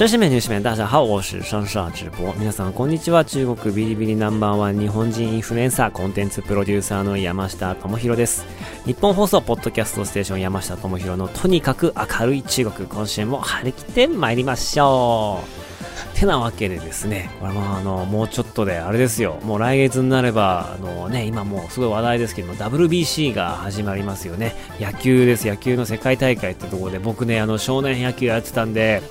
中国。女子面女子面大家好，我是上上直播。皆さんこんにちは。中国ビリビリナンバーワン日本人インフルエンサーコンテンツプロデューサーの山下智博です。日本放送ポッドキャストステーション山下智博のとにかく明るい中国今週も張り切って参りましょう。てなわけでですね、これもあの、もうちょっとで、あれですよ、もう来月になれば、あのね、今もうすごい話題ですけども、WBC が始まりますよね。野球です、野球の世界大会ってところで、僕ね、あの、少年野球やってたんで、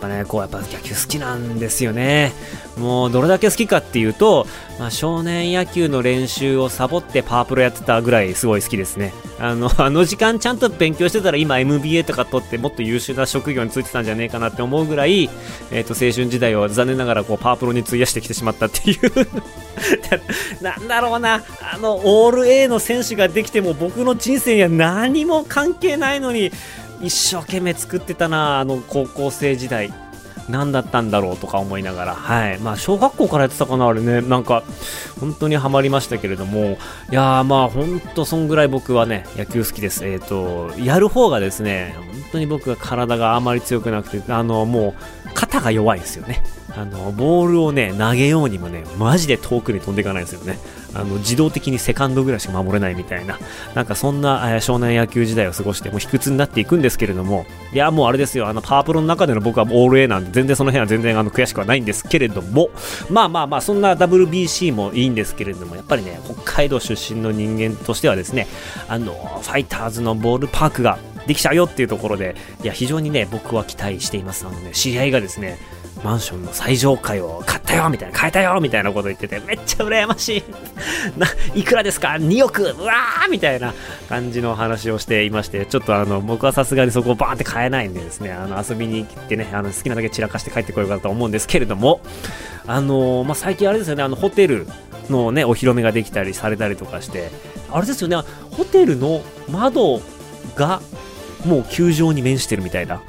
ぱね、こう、やっぱ野球好きなんですよね。もう、どれだけ好きかっていうと、まあ、少年野球の練習をサボってパワープロやってたぐらいすごい好きですね。あの、あの時間ちゃんと勉強してたら今 MBA とか取ってもっと優秀な職業についてたんじゃねえかなって思うぐらい、えっ、と、青春時代を残念ながらこう、パワープロに費やしてきてしまったっていう なんだろうな、あの、オール A の選手ができても僕の人生には何も関係ないのに、一生懸命作ってたな、あの高校生時代。何だったんだろうとか思いながら、はい。まあ、小学校からやってたかな、あれね。なんか、本当にはまりましたけれども、いやー、まあ、本当そんぐらい僕はね、野球好きです。えっ、と、やる方がですね、本当に僕は体があまり強くなくて、あの、もう、肩が弱いんですよね。あの、ボールをね、投げようにもね、マジで遠くに飛んでいかないんですよね。あの、自動的にセカンドぐらいしか守れないみたいな、なんかそんな、えー少年野球時代を過ごして、もう卑屈になっていくんですけれども、いや、もうあれですよ、あの、パワープロの中での僕はオール A なんで、全然その辺は全然あの、悔しくはないんですけれども、まあまあまあ、そんな WBC もいいんですけれども、やっぱりね、北海道出身の人間としてはですね、あの、ファイターズのボールパークができちゃうよっていうところで、いや、非常にね、僕は期待しています。あのね、知り合いがですね、マンションの最上階を買ったよみたいな、買えたよみたいなこと言ってて、めっちゃ羨ましい。な、いくらですか ?2 億うわーみたいな感じの話をしていまして、ちょっとあの、僕はさすがにそこをバーンって買えないんでですね、あの、遊びに行ってね、あの、好きなだけ散らかして帰ってこようかと思うんですけれども、あのまあ、最近あれですよね、あの、ホテルのね、お披露目ができたりされたりとかして、あれですよね、ホテルの窓が、もう球場に面してるみたいな。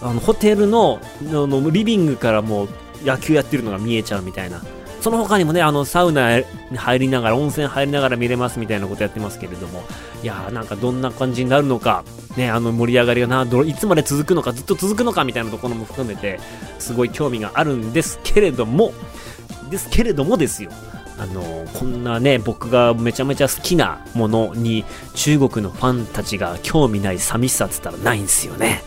あのホテルののリビングからもう野球やってるのが見えちゃうみたいな。その他にもね、あの、サウナに入りながら、温泉入りながら見れますみたいなことやってますけれども、いやーなんかどんな感じになるのか、ね、あの盛り上がりがな、どいつまで続くのか、ずっと続くのかみたいなところも含めて、すごい興味があるんですけれども、ですけれどもですよ。あのこんなね、僕がめちゃめちゃ好きなものに、中国のファンたちが興味ない寂しさっつったらないんですよね。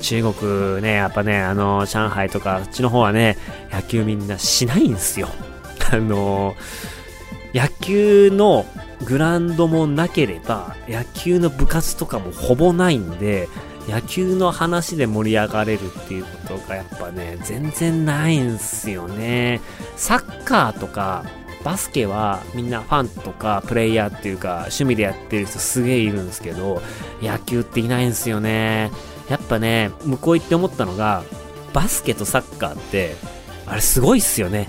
中国ね、やっぱね、あの、上海とか、あっちの方はね、野球みんなしないんですよ。あの、野球のグラウンドもなければ、野球の部活とかもほぼないんで、野球の話で盛り上がれるっていうことがやっぱね、全然ないんすよね。サッカーとか、バスケはみんなファンとかプレイヤーっていうか趣味でやってる人すげえいるんですけど、野球っていないんですよね。やっぱね、向こう行って思ったのが、バスケとサッカーって、あれすごいっすよね。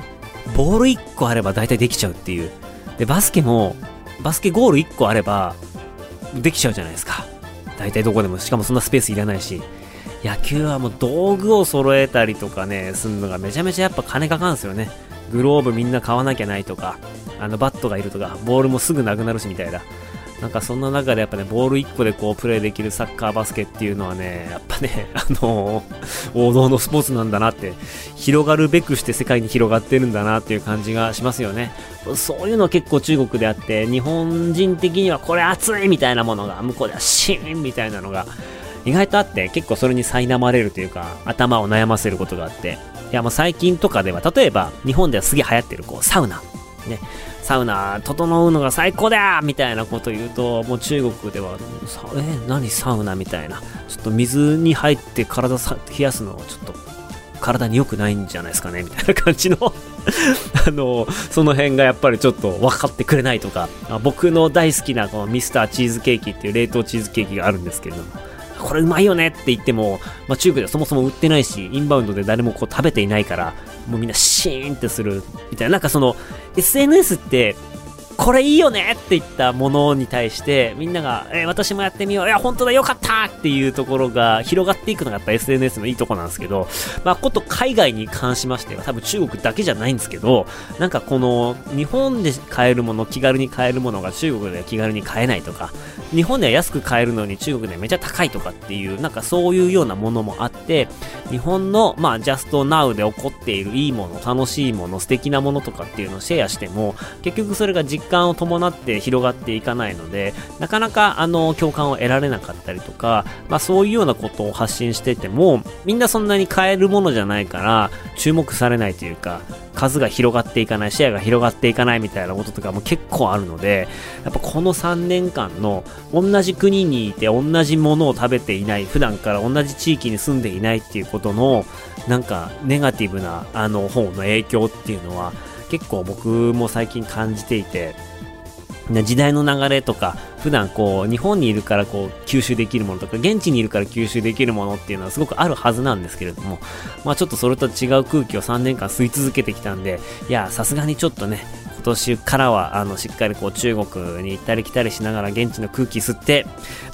ボール1個あれば大体できちゃうっていう。で、バスケも、バスケゴール1個あれば、できちゃうじゃないですか。大体どこでも。しかもそんなスペースいらないし。野球はもう道具を揃えたりとかね、すんのがめちゃめちゃやっぱ金かかるんですよね。グローブみんな買わなきゃないとか、あのバットがいるとか、ボールもすぐなくなるしみたいな。なんかそんな中でやっぱね、ボール1個でこうプレイできるサッカーバスケっていうのはね、やっぱね、あの王道のスポーツなんだなって、広がるべくして世界に広がってるんだなっていう感じがしますよね。そういうの結構中国であって、日本人的にはこれ熱いみたいなものが、向こうではシーンみたいなのが、意外とあって、結構それに苛まれるというか、頭を悩ませることがあって、いやもう最近とかでは、例えば日本ではすげえ流行ってるこうサウナ。ね。サウナ、整うのが最高だみたいなこと言うと、もう中国では、え、何サウナみたいな。ちょっと水に入って体さ冷やすのはちょっと体に良くないんじゃないですかね？みたいな感じの あの、その辺がやっぱりちょっと分かってくれないとか、僕の大好きなこのミスターチーズケーキっていう冷凍チーズケーキがあるんですけれども、これうまいよねって言っても、まあ、中国ではそもそも売ってないし、インバウンドで誰もこう食べていないから、もうみんなシーンってするみたいな、なんかその SNS ってこれいいよねって言ったものに対して、みんなが、えー私もやってみよう、いや、本当だ、よ。かったっていうところが広がっていくのがやっぱ SNS のいいとこなんですけど、まあ、こと海外に関しましては、多分中国だけじゃないんですけど、なんかこの、日本で買えるもの、気軽に買えるものが中国では気軽に買えないとか、日本では安く買えるのに中国ではめちゃ高いとかっていう、なんかそういうようなものもあって、日本の、まあ、ジャストナウで起こっているいいもの、楽しいもの、素敵なものとかっていうのをシェアしても、結局それが実感を伴って広がっていかないので、なかなかあの共感を得られなかったりとか、まあそういうようなことを発信してても、みんなそんなに買えるものじゃないから、注目されないというか、数が広がっていかない、シェアが広がっていかないみたいなこととかも結構あるので、やっぱこの3年間の同じ国にいて同じものを食べていない、普段から同じ地域に住んでいないっていうことの、なんかネガティブなあの方の影響っていうのは結構僕も最近感じていて、時代の流れとか、普段こう、日本にいるからこう、吸収できるものとか、現地にいるから吸収できるものっていうのはすごくあるはずなんですけれども、まあちょっとそれと違う空気を3年間吸い続けてきたんで、いや、さすがにちょっとね、今年からは、あの、しっかりこう、中国に行ったり来たりしながら現地の空気吸って、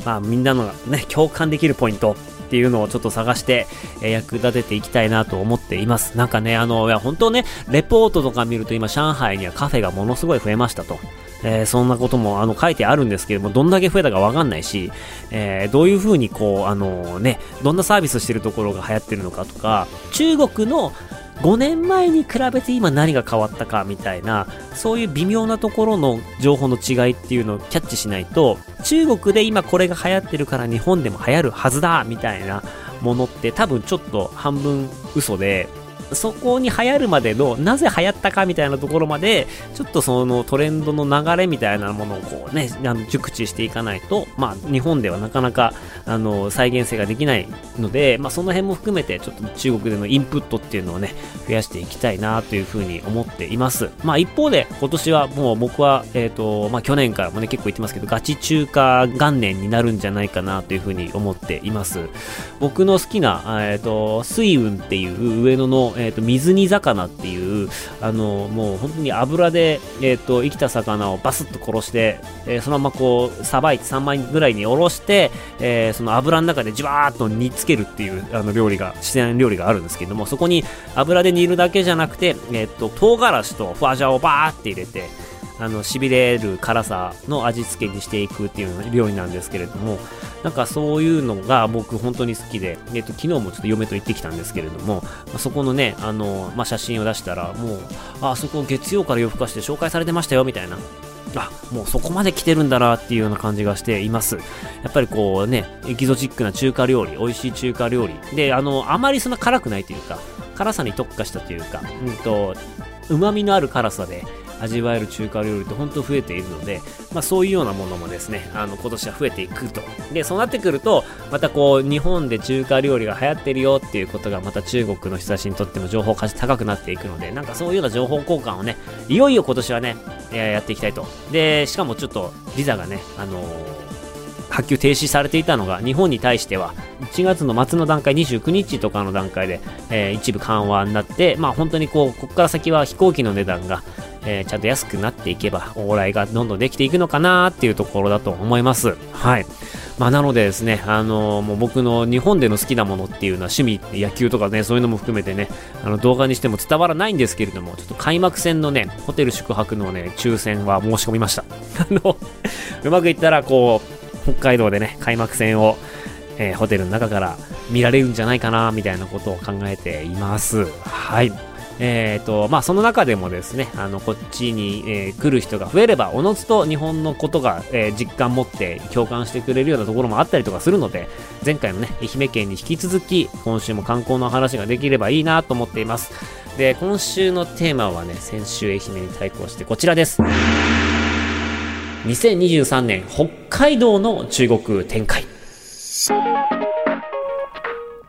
まあみんなのね、共感できるポイント、っていうのをちょっと探して、え役立てていきたいなと思っています。なんかね、あの、いや、本当ね、レポートとか見ると今、上海にはカフェがものすごい増えましたと。えーそんなこともあの書いてあるんですけども、どんだけ増えたかわかんないし、えーどういう風にこう、あのね、どんなサービスしてるところが流行ってるのかとか、中国の5年前に比べて今何が変わったかみたいな、そういう微妙なところの情報の違いっていうのをキャッチしないと、中国で今これが流行ってるから日本でも流行るはずだみたいなものって多分ちょっと半分嘘で、そこに流行るまでの、なぜ流行ったかみたいなところまで、ちょっとそのトレンドの流れみたいなものをこうね、あの熟知していかないと、まあ日本ではなかなか、あの、再現性ができないので、まあその辺も含めて、ちょっと中国でのインプットっていうのをね、増やしていきたいなというふうに思っています。まあ一方で、今年はもう僕は、えっ、と、まあ去年からもね、結構言ってますけど、ガチ中華元年になるんじゃないかなというふうに思っています。僕の好きな、えっ、と、水雲っていう上野の、ええっ、と、水煮魚っていう、あの、もう本当に油で、えっ、と、生きた魚をバスッと殺して、えーそのままこう、さばいて3枚ぐらいにおろして、えーその油の中でじわーっと煮つけるっていう、あの、料理が、自然料理があるんですけども、そこに油で煮るだけじゃなくて、えっ、と、唐辛子とフワジャオをバーって入れて、あの、痺れる辛さの味付けにしていくっていう料理なんですけれども、なんかそういうのが僕本当に好きで、えっと、昨日もちょっと嫁と行ってきたんですけれども、まそこのね、あの、まあ、写真を出したら、もう、あ、そこ月曜から夜更かして紹介されてましたよ、みたいな。あ、もうそこまで来てるんだなっていうような感じがしています。やっぱりこうね、エキゾチックな中華料理、美味しい中華料理。で、あの、あまりそんな辛くないというか、辛さに特化したというか、うんと、旨味のある辛さで味わえる中華料理って本当増えているので、まあそういうようなものもですね、あの今年は増えていくと。で、そうなってくると、またこう日本で中華料理が流行ってるよっていうことがまた中国の人たちにとっても情報価値高くなっていくので、なんかそういうような情報交換をね、いよいよ今年はね、やっていきたいと。で、しかもちょっとビザがね、あのー発給停止されていたのが日本に対しては1月の末の段階29日とかの段階で、えー一部緩和になってまあ本当にこうここから先は飛行機の値段が、えーちゃんと安くなっていけば往来がどんどんできていくのかなっていうところだと思いますはいまあなのでですね、あのーもう僕の日本での好きなものっていうのは趣味、野球とかね、そういうのも含めてね、あの動画にしても伝わらないんですけれども、ちょっと開幕戦のね、ホテル宿泊のね、抽選は申し込みました。あの、うまくいったらこう、北海道でね、開幕戦を、えーホテルの中から見られるんじゃないかな、みたいなことを考えています。はい。えーと、まあ、その中でもですね、あの、こっちに、えー来る人が増えれば、おのずと日本のことが、えー実感持って共感してくれるようなところもあったりとかするので、前回のね、愛媛県に引き続き、今週も観光の話ができればいいなと思っています。で、今週のテーマはね、先週愛媛に対抗してこちらです。2023年北海道の中国展開。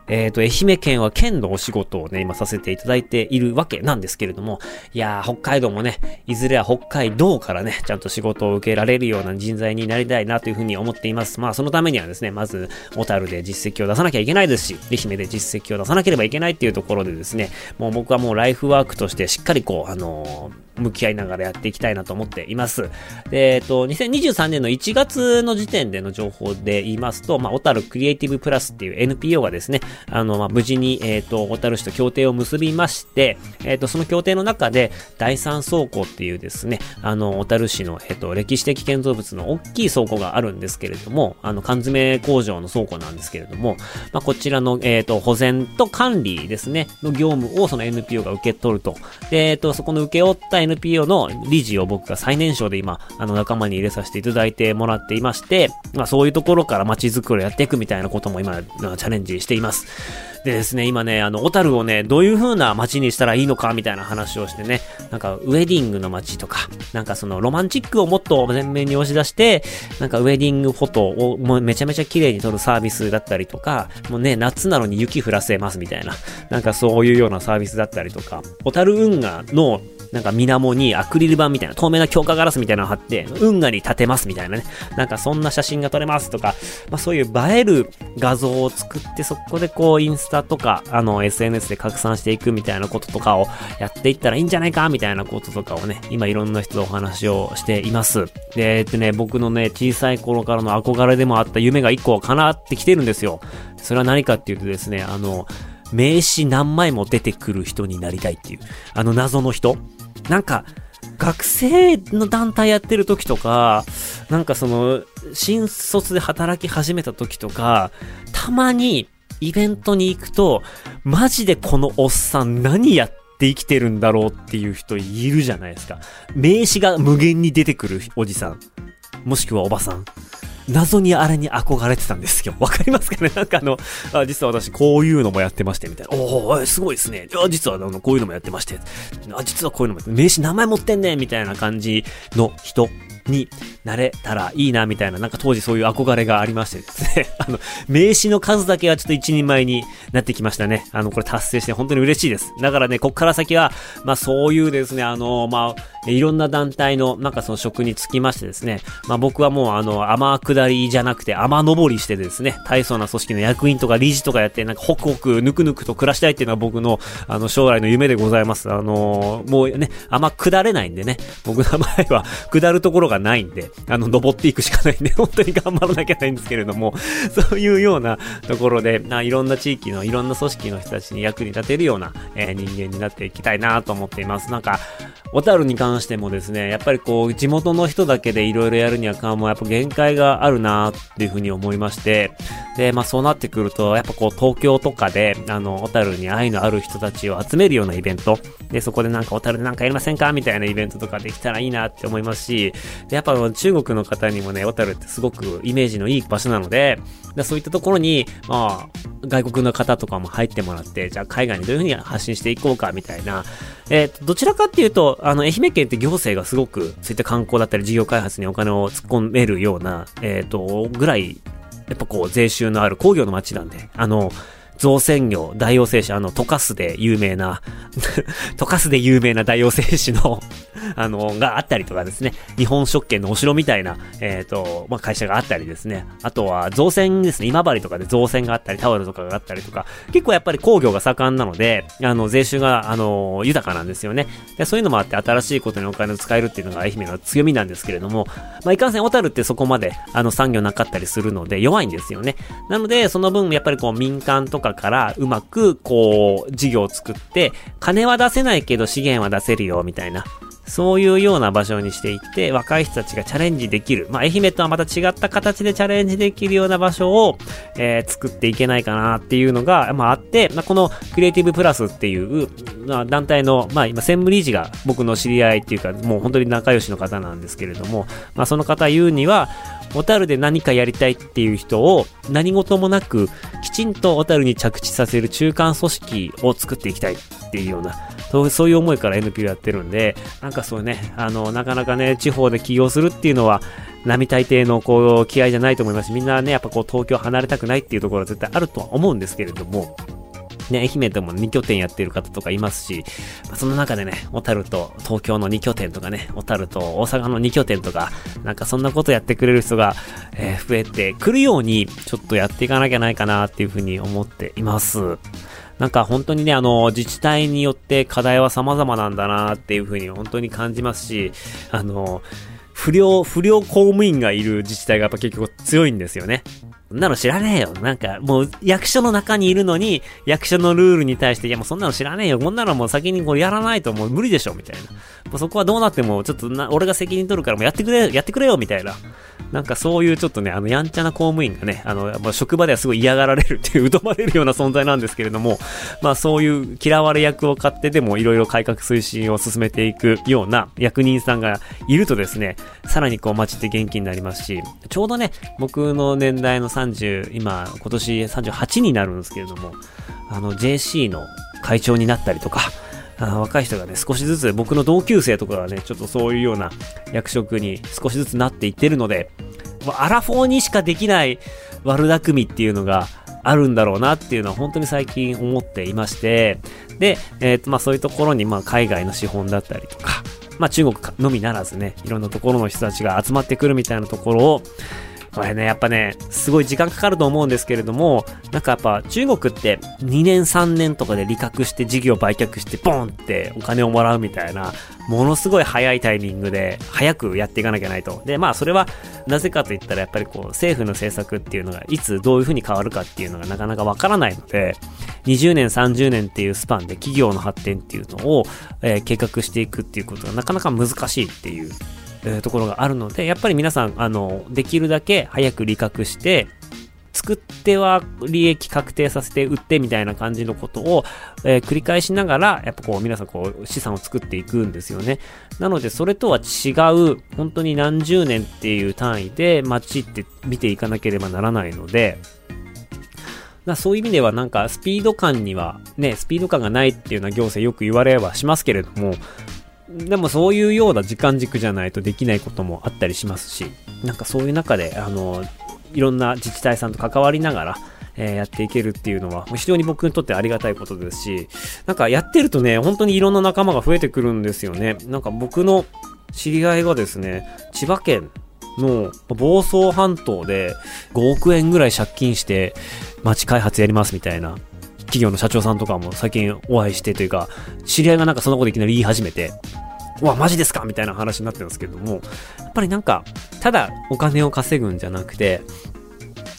えっ、と、愛媛県は県のお仕事をね、今させていただいているわけなんですけれども、いやー、北海道もね、いずれは北海道からね、ちゃんと仕事を受けられるような人材になりたいなというふうに思っています。まあ、そのためにはですね、まず、小樽で実績を出さなきゃいけないですし、愛媛で実績を出さなければいけないっていうところでですね、もう僕はもうライフワークとしてしっかりこう、あのー向き合いながらやっていきたいなと思っています。で、えっと、2023年の1月の時点での情報で言いますと、まあ、小樽クリエイティブプラスっていう NPO がですね、あの、まあ、無事に、えっと、小樽市と協定を結びまして、えっと、その協定の中で、第三倉庫っていうですね、あの、小樽市の、えっと、歴史的建造物の大きい倉庫があるんですけれども、あの、缶詰工場の倉庫なんですけれども、まあ、こちらの、えっと、保全と管理ですね、の業務をその NPO が受け取ると。で、えっと、そこの受け負った NPO の理事を僕が最年少で今、あの、仲間に入れさせていただいてもらっていまして、まあ、そういうところから街づくりをやっていくみたいなことも今、チャレンジしています。でですね、今ね、あの、小樽をね、どういう風な街にしたらいいのかみたいな話をしてね、なんか、ウェディングの街とか、なんかその、ロマンチックをもっと前面に押し出して、なんか、ウェディングフォトをもうめちゃめちゃ綺麗に撮るサービスだったりとか、もうね、夏なのに雪降らせますみたいな、なんかそういうようなサービスだったりとか、小樽運河のなんか水面にアクリル板みたいな、透明な強化ガラスみたいなのを貼って、運河に立てますみたいなね。なんかそんな写真が撮れますとか、まあそういう映える画像を作って、そこでこうインスタとか、あの SNS で拡散していくみたいなこととかをやっていったらいいんじゃないかみたいなこととかをね、今いろんな人とお話をしています。で、えっとね、僕のね、小さい頃からの憧れでもあった夢が一個叶ってきてるんですよ。それは何かっていうとですね、あの、名刺何枚も出てくる人になりたいっていう、あの謎の人なんか、学生の団体やってる時とか、なんかその、新卒で働き始めた時とか、たまにイベントに行くと、マジでこのおっさん何やって生きてるんだろうっていう人いるじゃないですか。名刺が無限に出てくるおじさん。もしくはおばさん。謎にあれに憧れてたんですよ。わかりますかね？なんかあの、あ実は私こういうのもやってまして、みたいな。おおすごいですね。あ実はあの、こういうのもやってまして。あ実はこういうのも名刺名前持ってんねみたいな感じの人になれたらいいな、みたいな、なんか当時そういう憧れがありましてですね。あの、名刺の数だけはちょっと一人前になってきましたね。あの、これ達成して本当に嬉しいです。だからね、こっから先は、まあそういうですね、あの、まあ、いろんな団体の、なんかその職につきましてですね、まあ僕はもうあの、天下りじゃなくて天登りしてですね、大層な組織の役員とか理事とかやって、なんかホクホク、ぬくぬくと暮らしたいっていうのは僕の、あの、将来の夢でございます。あの、もうね、あんま下れないんでね、僕の場合は下るところががないんで、あの、登っていくしかないんで、本当に頑張らなきゃないんですけれども、そういうようなところで、いろんな地域のいろんな組織の人たちに役に立てるような、えー、人間になっていきたいなと思っています。なんか、小樽に関してもですね、やっぱりこう、地元の人だけでいろいろやるにはかも、やっぱ限界があるなっていうふうに思いまして、で、まあそうなってくると、やっぱこう、東京とかで、あの、小樽に愛のある人たちを集めるようなイベント、で、そこでなんか小樽でなんかやりませんかみたいなイベントとかできたらいいなって思いますし、で、やっぱ中国の方にもね、小樽ってすごくイメージのいい場所なので、でそういったところに、まあ、外国の方とかも入ってもらって、じゃあ海外にどういうふうに発信していこうかみたいな、えー、どちらかっていうと、あの、愛媛県って行政がすごく、そういった観光だったり事業開発にお金を突っ込めるような、えっ、ー、と、ぐらい、やっぱこう、税収のある工業の街なんで、あの、造船業、大王製紙、あの、溶かすで有名な 溶かすで有名な大王製紙の あの、があったりとかですね、日本食券のお城みたいな、えっ、ー、と、まあ、会社があったりですね、あとは造船ですね、今治とかで造船があったり、タオルとかがあったりとか、結構やっぱり工業が盛んなので、あの、税収が、あの、豊かなんですよね。でそういうのもあって、新しいことにお金を使えるっていうのが愛媛の強みなんですけれども、まあ、いかんせん小樽ってそこまで、あの、産業なかったりするので、弱いんですよね。なので、その分、やっぱりこう、民間とかからうまく、こう、事業を作って、金は出せないけど資源は出せるよ、みたいな。そういうような場所にしていって、若い人たちがチャレンジできる。まあ、愛媛とはまた違った形でチャレンジできるような場所を、えー、作っていけないかなっていうのが、まあ、あって、まあ、このクリエイティブプラスっていう、まあ、団体の、まあ、今、専務理事が僕の知り合いっていうか、もう本当に仲良しの方なんですけれども、まあ、その方言うには、小樽で何かやりたいっていう人を何事もなくきちんと小樽に着地させる中間組織を作っていきたいっていうようなそうそういう思いから NPO やってるんで、なんかそうね、あの、なかなかね、地方で起業するっていうのは、並大抵のこう、気合じゃないと思いますし、みんなね、やっぱこう、東京離れたくないっていうところは絶対あるとは思うんですけれども、ね、愛媛でも2拠点やってる方とかいますし、まあ、その中でね、小樽と東京の2拠点とかね、小樽と大阪の2拠点とか、なんかそんなことやってくれる人が、えー、増えてくるように、ちょっとやっていかなきゃないかなっていうふうに思っています。なんか本当にね、あの、自治体によって課題は様々なんだなっていうふうに本当に感じますし、あの、不良、不良公務員がいる自治体がやっぱ結局強いんですよね。そんなの知らねえよ。なんか、もう役所の中にいるのに、役所のルールに対して、いやもうそんなの知らねえよ。こんなのもう先にこれやらないともう無理でしょ、みたいな。もうそこはどうなっても、ちょっとな、俺が責任取るからもうやってくれ、やってくれよ、みたいな。なんかそういうちょっとね、あの、やんちゃな公務員がね、あの、まあ、職場ではすごい嫌がられるっていう、疎まれるような存在なんですけれども、まあそういう嫌われ役を買ってでもいろいろ改革推進を進めていくような役人さんがいるとですね、さらにこう街って元気になりますし、ちょうどね、僕の年代の30、今、今年38になるんですけれども、あの、JC の会長になったりとか、あ若い人がね、少しずつ僕の同級生とかがね、ちょっとそういうような役職に少しずつなっていってるので、アラフォーにしかできない悪巧みっていうのがあるんだろうなっていうのは本当に最近思っていまして、で、えっ、ー、と、まあそういうところに、まあ海外の資本だったりとか、まあ中国のみならずね、いろんなところの人たちが集まってくるみたいなところを、これね、やっぱね、すごい時間かかると思うんですけれども、なんかやっぱ中国って2年3年とかで利確して事業売却してボンってお金をもらうみたいな、ものすごい早いタイミングで早くやっていかなきゃいけないと。で、まあそれはなぜかといったらやっぱりこう政府の政策っていうのがいつどういう風に変わるかっていうのがなかなかわからないので、20年30年っていうスパンで企業の発展っていうのを、えー、計画していくっていうことがなかなか難しいっていうえー、ところがあるので、やっぱり皆さん、あの、できるだけ早く利確して、作っては利益確定させて売ってみたいな感じのことを、えー、繰り返しながら、やっぱこう皆さんこう資産を作っていくんですよね。なのでそれとは違う、本当に何十年っていう単位で街って見ていかなければならないので、だそういう意味ではなんかスピード感にはね、スピード感がないっていうような行政よく言われはしますけれども、でもそういうような時間軸じゃないとできないこともあったりしますし、なんかそういう中で、あの、いろんな自治体さんと関わりながら、えー、やっていけるっていうのは、非常に僕にとってありがたいことですし、なんかやってるとね、本当にいろんな仲間が増えてくるんですよね。なんか僕の知り合いがですね、千葉県の房総半島で5億円ぐらい借金して街開発やりますみたいな企業の社長さんとかも最近お会いしてというか、知り合いがなんかそんなこといきなり言い始めて、うわ、マジですかみたいな話になってるんですけども、やっぱりなんか、ただお金を稼ぐんじゃなくて、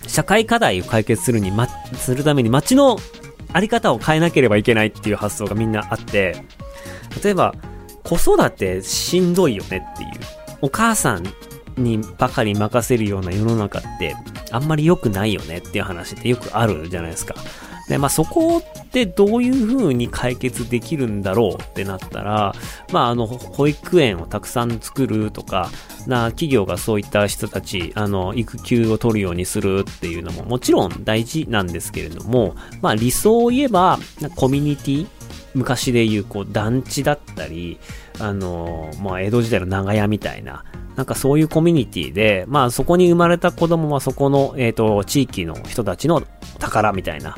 社会課題を解決するに、ま、するために街のあり方を変えなければいけないっていう発想がみんなあって、例えば、子育てしんどいよねっていう。お母さんにばかり任せるような世の中ってあんまり良くないよねっていう話ってよくあるじゃないですか。で、まあそこってどういう風に解決できるんだろうってなったら、まああの、保育園をたくさん作るとか、な、企業がそういった人たち、あの、育休を取るようにするっていうのももちろん大事なんですけれども、まあ理想を言えば、コミュニティ昔で言う、こう、団地だったり、あの、まあ、江戸時代の長屋みたいな、なんかそういうコミュニティで、まあ、そこに生まれた子供はそこの、えっ、ー、と、地域の人たちの宝みたいな、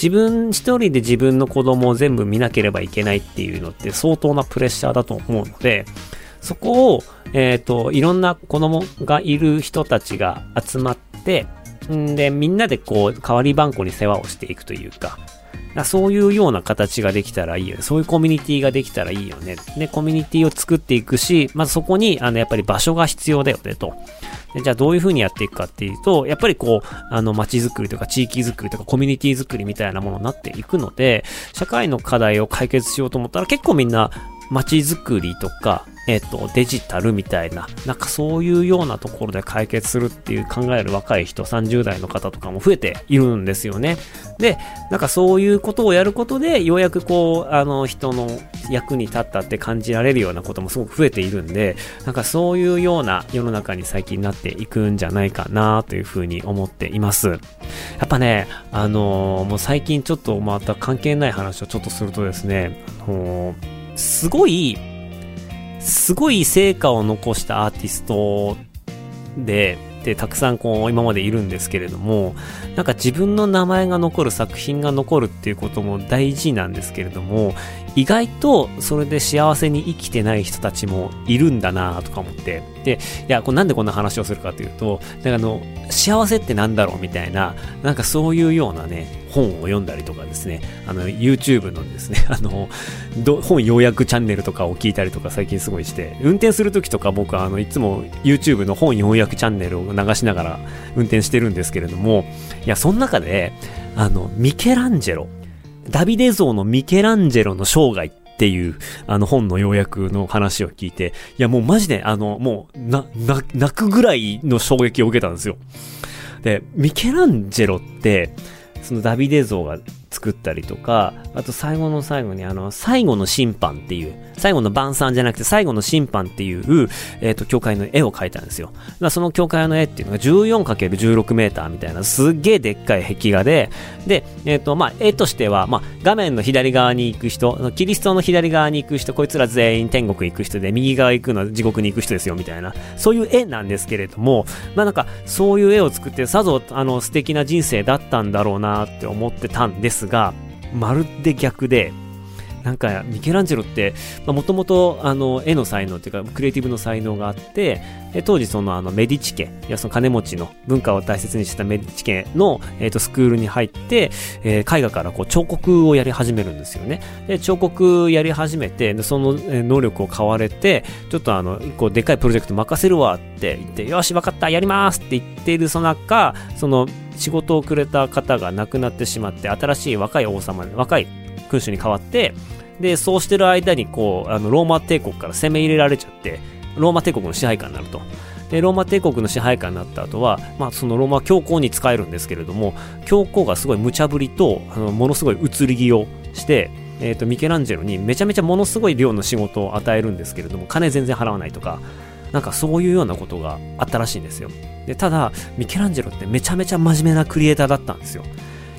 自分一人で自分の子供を全部見なければいけないっていうのって相当なプレッシャーだと思うので、そこを、えっ、ー、と、いろんな子供がいる人たちが集まって、んで、みんなでこう、代わり番号に世話をしていくというか、そういうような形ができたらいいよね。そういうコミュニティができたらいいよね。で、コミュニティを作っていくし、まずそこに、あの、やっぱり場所が必要だよね、と。じゃあどういうふうにやっていくかっていうと、やっぱりこう、あの、街づくりとか地域づくりとかコミュニティづくりみたいなものになっていくので、社会の課題を解決しようと思ったら結構みんな街づくりとか、えっ、と、デジタルみたいな、なんかそういうようなところで解決するっていう考える若い人、30代の方とかも増えているんですよね。で、なんかそういうことをやることで、ようやくこう、あの、人の役に立ったって感じられるようなこともすごく増えているんで、なんかそういうような世の中に最近なっていくんじゃないかなというふうに思っています。やっぱね、あのー、もう最近ちょっとまた関係ない話をちょっとするとですね、もう、すごいすごい成果を残したアーティストで、で、たくさんこう、今までいるんですけれども、なんか自分の名前が残る作品が残るっていうことも大事なんですけれども、意外とそれで幸せに生きてない人たちもいるんだなとか思って。で、いや、これなんでこんな話をするかというと、なんかあの、幸せってなんだろうみたいな、なんかそういうようなね、本を読んだりとかですね、あの、YouTube のですね、あの、本要約チャンネルとかを聞いたりとか最近すごいして、運転するときとか僕はあの、いつも YouTube の本要約チャンネルを流しながら運転してるんですけれども、いや、その中で、あの、ミケランジェロ、ダビデ像のミケランジェロの生涯っていう、あの本の要約の話を聞いて、いやもうマジで、あの、もう、な、な、泣くぐらいの衝撃を受けたんですよ。で、ミケランジェロって、そのダビデ像が作ったりとか、あと最後の最後にあの、最後の審判っていう、最後の晩餐じゃなくて最後の審判っていう、えっ、ー、と、教会の絵を描いたんですよ。だその教会の絵っていうのが 14×16 メーターみたいなすっげえでっかい壁画で、で、えっ、ー、と、まあ、絵としては、まあ、画面の左側に行く人、キリストの左側に行く人、こいつら全員天国行く人で、右側行くのは地獄に行く人ですよ、みたいな、そういう絵なんですけれども、まあなんか、そういう絵を作って、さぞ、あの、素敵な人生だったんだろうなって思ってたんですが、まるで逆で、なんかミケランジェロってもともと絵の才能っていうかクリエイティブの才能があって当時そのあのメディチ家いやその金持ちの文化を大切にしてたメディチ家の、えー、とスクールに入って、えー、絵画からこう彫刻をやり始めるんですよね。で彫刻やり始めてでその能力を買われてちょっとあのこうでかいプロジェクト任せるわって言ってよし分かったやりますって言っているその中その仕事をくれた方が亡くなってしまって新しい若い王様若い君主に変わって、で、そうしてる間に、こう、あの、ローマ帝国から攻め入れられちゃって、ローマ帝国の支配下になると。で、ローマ帝国の支配下になった後は、まあ、そのローマ教皇に使えるんですけれども、教皇がすごい無茶ぶりと、あの、ものすごい移り気をして、えっ、ー、と、ミケランジェロにめちゃめちゃものすごい量の仕事を与えるんですけれども、金全然払わないとか、なんかそういうようなことがあったらしいんですよ。で、ただ、ミケランジェロってめちゃめちゃ真面目なクリエイターだったんですよ。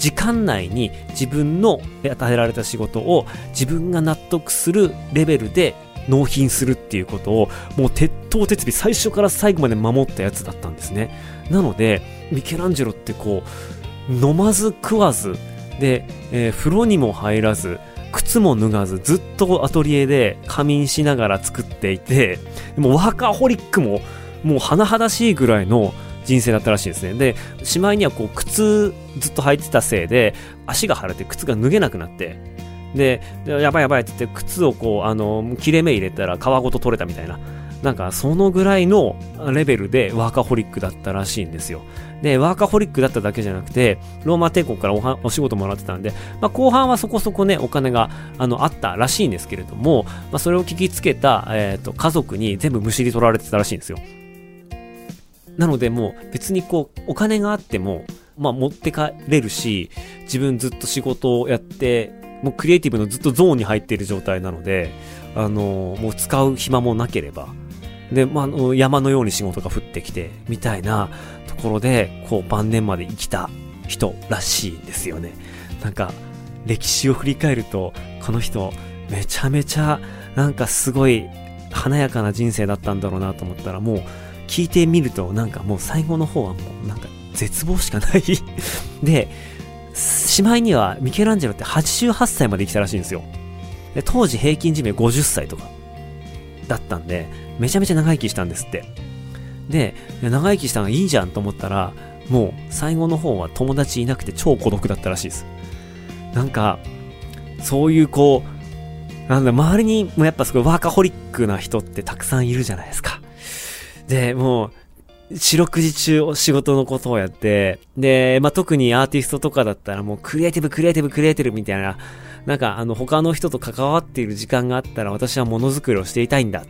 時間内に自分の与えられた仕事を自分が納得するレベルで納品するっていうことをもう鉄頭鉄尾最初から最後まで守ったやつだったんですね。なので、ミケランジェロってこう、飲まず食わず、で、えー、風呂にも入らず、靴も脱がず、ずっとアトリエで仮眠しながら作っていて、でもワーカーホリックももう甚だしいぐらいの人生だったらしいですね。で、しまいにはこう、靴ずっと履いてたせいで、足が腫れて靴が脱げなくなって、で、やばいやばいって言って、靴をこう、あの、切れ目入れたら皮ごと取れたみたいな。なんか、そのぐらいのレベルでワーカホリックだったらしいんですよ。で、ワーカホリックだっただけじゃなくて、ローマ帝国からおお仕事もらってたんで、まあ、後半はそこそこね、お金が、あの、あったらしいんですけれども、まあ、それを聞きつけた、えっ、ー、と、家族に全部むしり取られてたらしいんですよ。なのでもう別にこう、お金があっても、まあ持ってかれるし、自分ずっと仕事をやって、もうクリエイティブのずっとゾーンに入っている状態なので、あのもう使う暇もなければ、で、まあ、山のように仕事が降ってきて、みたいなところで、こう晩年まで生きた人らしいんですよね。なんか、歴史を振り返ると、この人、めちゃめちゃ、なんかすごい華やかな人生だったんだろうなと思ったら、もう、聞いてみるとなんかもう最後の方はもうなんか絶望しかない で、しまいにはミケランジェロって88歳まで生きたらしいんですよ。で、当時平均寿命50歳とかだったんで、めちゃめちゃ長生きしたんですって。で、長生きしたのがいいじゃんと思ったら、もう最後の方は友達いなくて超孤独だったらしいです。なんか、そういうこう、なんだ、周りにもやっぱすごいワーカホリックな人ってたくさんいるじゃないですか。で、もう、四六時中仕事のことをやって、で、まあ、特にアーティストとかだったらもうクリエイティブ、クリエイティブ、クリエイティブみたいな、なんかあの他の人と関わっている時間があったら私はものづくりをしていたいんだ。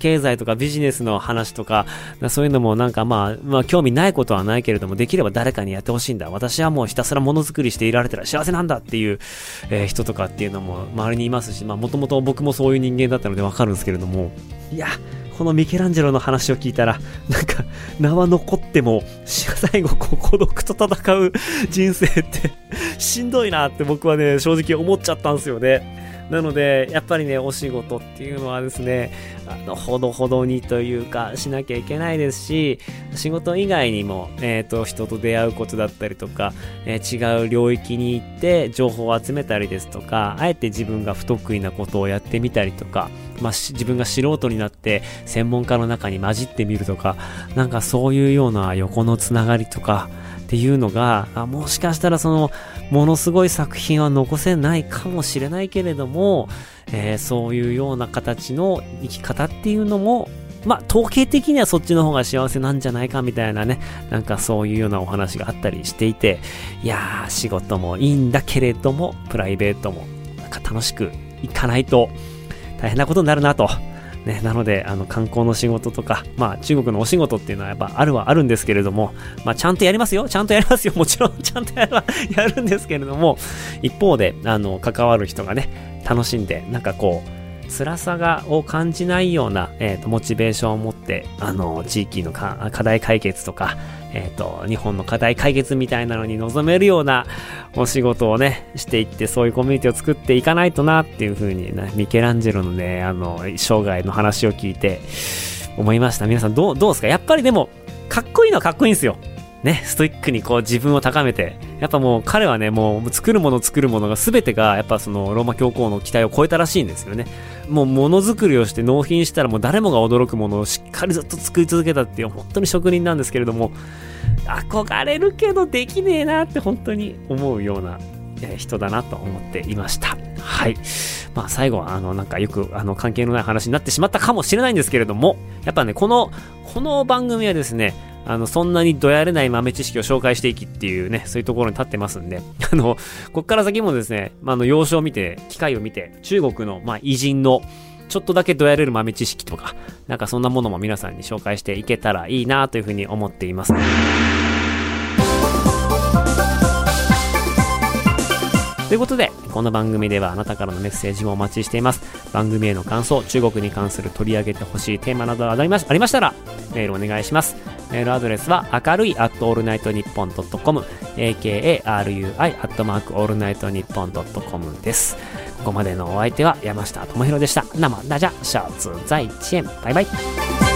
経済とかビジネスの話とか、そういうのもなんかまあ、まあ興味ないことはないけれども、できれば誰かにやってほしいんだ。私はもうひたすらものづくりしていられたら幸せなんだっていう、えー、人とかっていうのも周りにいますし、まあもともと僕もそういう人間だったのでわかるんですけれども、いや、このミケランジェロの話を聞いたら、なんか、名は残っても、最後、こう、孤独と戦う人生ってしんどいなって僕はね、正直思っちゃったんですよね。なので、やっぱりね、お仕事っていうのはですね、あの、ほどほどにというか、しなきゃいけないですし、仕事以外にも、えっ、ー、と、人と出会うことだったりとか、えー、違う領域に行って情報を集めたりですとか、あえて自分が不得意なことをやってみたりとか、まあ、自分が素人になって専門家の中に混じってみるとか、なんかそういうような横のつながりとか、っていうのが、あもしかしたらその、ものすごい作品は残せないかもしれないけれども、えー、そういうような形の生き方っていうのも、まあ、統計的にはそっちの方が幸せなんじゃないかみたいなね、なんかそういうようなお話があったりしていて、いやー、仕事もいいんだけれども、プライベートも、なんか楽しくいかないと大変なことになるなと。ね、なので、あの、観光の仕事とか、まあ、中国のお仕事っていうのはやっぱあるはあるんですけれども、まあ、ちゃんとやりますよ。ちゃんとやりますよ。もちろん、ちゃんとやるやるんですけれども、一方で、あの、関わる人がね、楽しんで、なんかこう、辛さがを感じないような、えーと、モチベーションを持って、あの、地域の課題解決とか、えっ、ー、と、日本の課題解決みたいなのに臨めるようなお仕事をね、していって、そういうコミュニティを作っていかないとなっていうふうに、ね、ミケランジェロのね、あの、生涯の話を聞いて思いました。皆さんどう、どうですか？やっぱりでも、かっこいいのはかっこいいんですよ。ね、ストイックにこう自分を高めて、やっぱもう彼はね、もう作るもの作るものが全てが、やっぱそのローマ教皇の期待を超えたらしいんですよね。もうものづくりをして納品したらもう誰もが驚くものをしっかりずっと作り続けたっていう本当に職人なんですけれども、憧れるけどできねえなって本当に思うような人だなと思っていました。はい。まあ最後はあのなんかよくあの関係のない話になってしまったかもしれないんですけれども、やっぱね、この、この番組はですね、あの、そんなにどやれない豆知識を紹介していきっていうね、そういうところに立ってますんで、あの、こっから先もですね、まあ、の、幼少を見て、機会を見て、中国の、まあ、偉人の、ちょっとだけどやれる豆知識とか、なんかそんなものも皆さんに紹介していけたらいいなというふうに思っています。ということで、この番組ではあなたからのメッセージもお待ちしています。番組への感想、中国に関する取り上げてほしいテーマなどありましたら、メールお願いします。メールアドレスは、明るいアットオールナイトニッポンドットコム、akarui アットマークオールナイトニッポンドットコムです。ここまでのお相手は山下智博でした。那么大家下次再见。バイバイ。